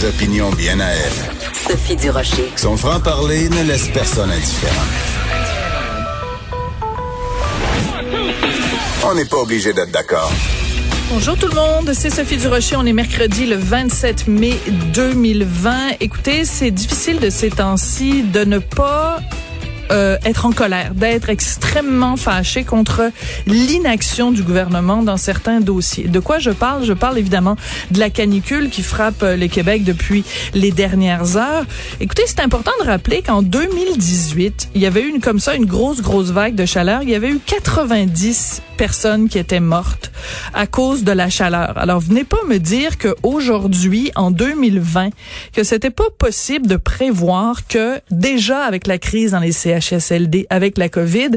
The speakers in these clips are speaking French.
Des opinions bien à elle. Sophie Durocher. Son franc-parler ne laisse personne indifférent. On n'est pas obligé d'être d'accord. Bonjour tout le monde, c'est Sophie Durocher. On est mercredi le 27 mai 2020. Écoutez, c'est difficile de ces temps-ci de ne pas euh, être en colère, d'être extrêmement fâché contre l'inaction du gouvernement dans certains dossiers. De quoi je parle? Je parle évidemment de la canicule qui frappe euh, le Québec depuis les dernières heures. Écoutez, c'est important de rappeler qu'en 2018, il y avait eu une comme ça une grosse grosse vague de chaleur. Il y avait eu 90 personnes qui étaient mortes à cause de la chaleur. Alors venez pas me dire que aujourd'hui en 2020 que c'était pas possible de prévoir que déjà avec la crise dans les CHSLD avec la Covid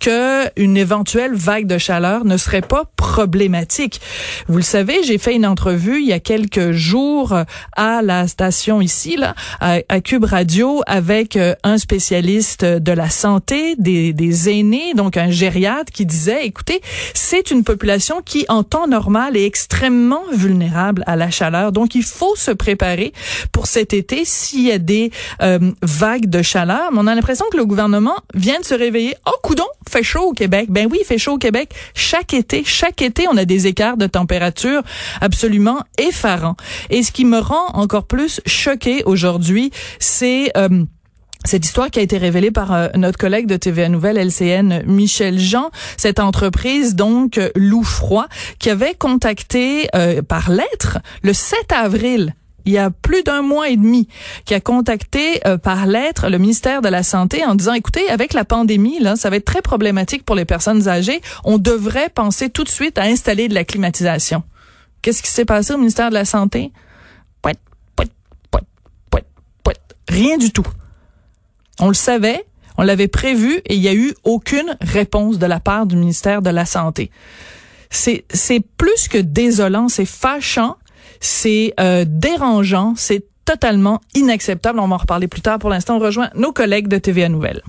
que une éventuelle vague de chaleur ne serait pas problématique. Vous le savez, j'ai fait une entrevue il y a quelques jours à la station ici là à, Cube Radio avec euh, un spécialiste de la santé des, des aînés donc un gériatre qui disait écoutez c'est une population qui, en temps normal, est extrêmement vulnérable à la chaleur. Donc, il faut se préparer pour cet été s'il y a des euh, vagues de chaleur. Mais on a l'impression que le gouvernement vient de se réveiller. Oh, coudon, fait chaud au Québec. Ben oui, il fait chaud au Québec. Chaque été, chaque été, on a des écarts de température absolument effarants. Et ce qui me rend encore plus choqué aujourd'hui, c'est... Euh, cette histoire qui a été révélée par euh, notre collègue de TVA Nouvelle LCN, Michel Jean, cette entreprise donc euh, Loup Froid, qui avait contacté euh, par lettre le 7 avril il y a plus d'un mois et demi, qui a contacté euh, par lettre le ministère de la Santé en disant, écoutez, avec la pandémie, là, ça va être très problématique pour les personnes âgées. On devrait penser tout de suite à installer de la climatisation. Qu'est-ce qui s'est passé au ministère de la Santé? Pouet, pouet, pouet. Rien du tout. On le savait, on l'avait prévu et il n'y a eu aucune réponse de la part du ministère de la Santé. C'est plus que désolant, c'est fâchant, c'est euh, dérangeant, c'est totalement inacceptable. On va en reparler plus tard. Pour l'instant, on rejoint nos collègues de TVA Nouvelles.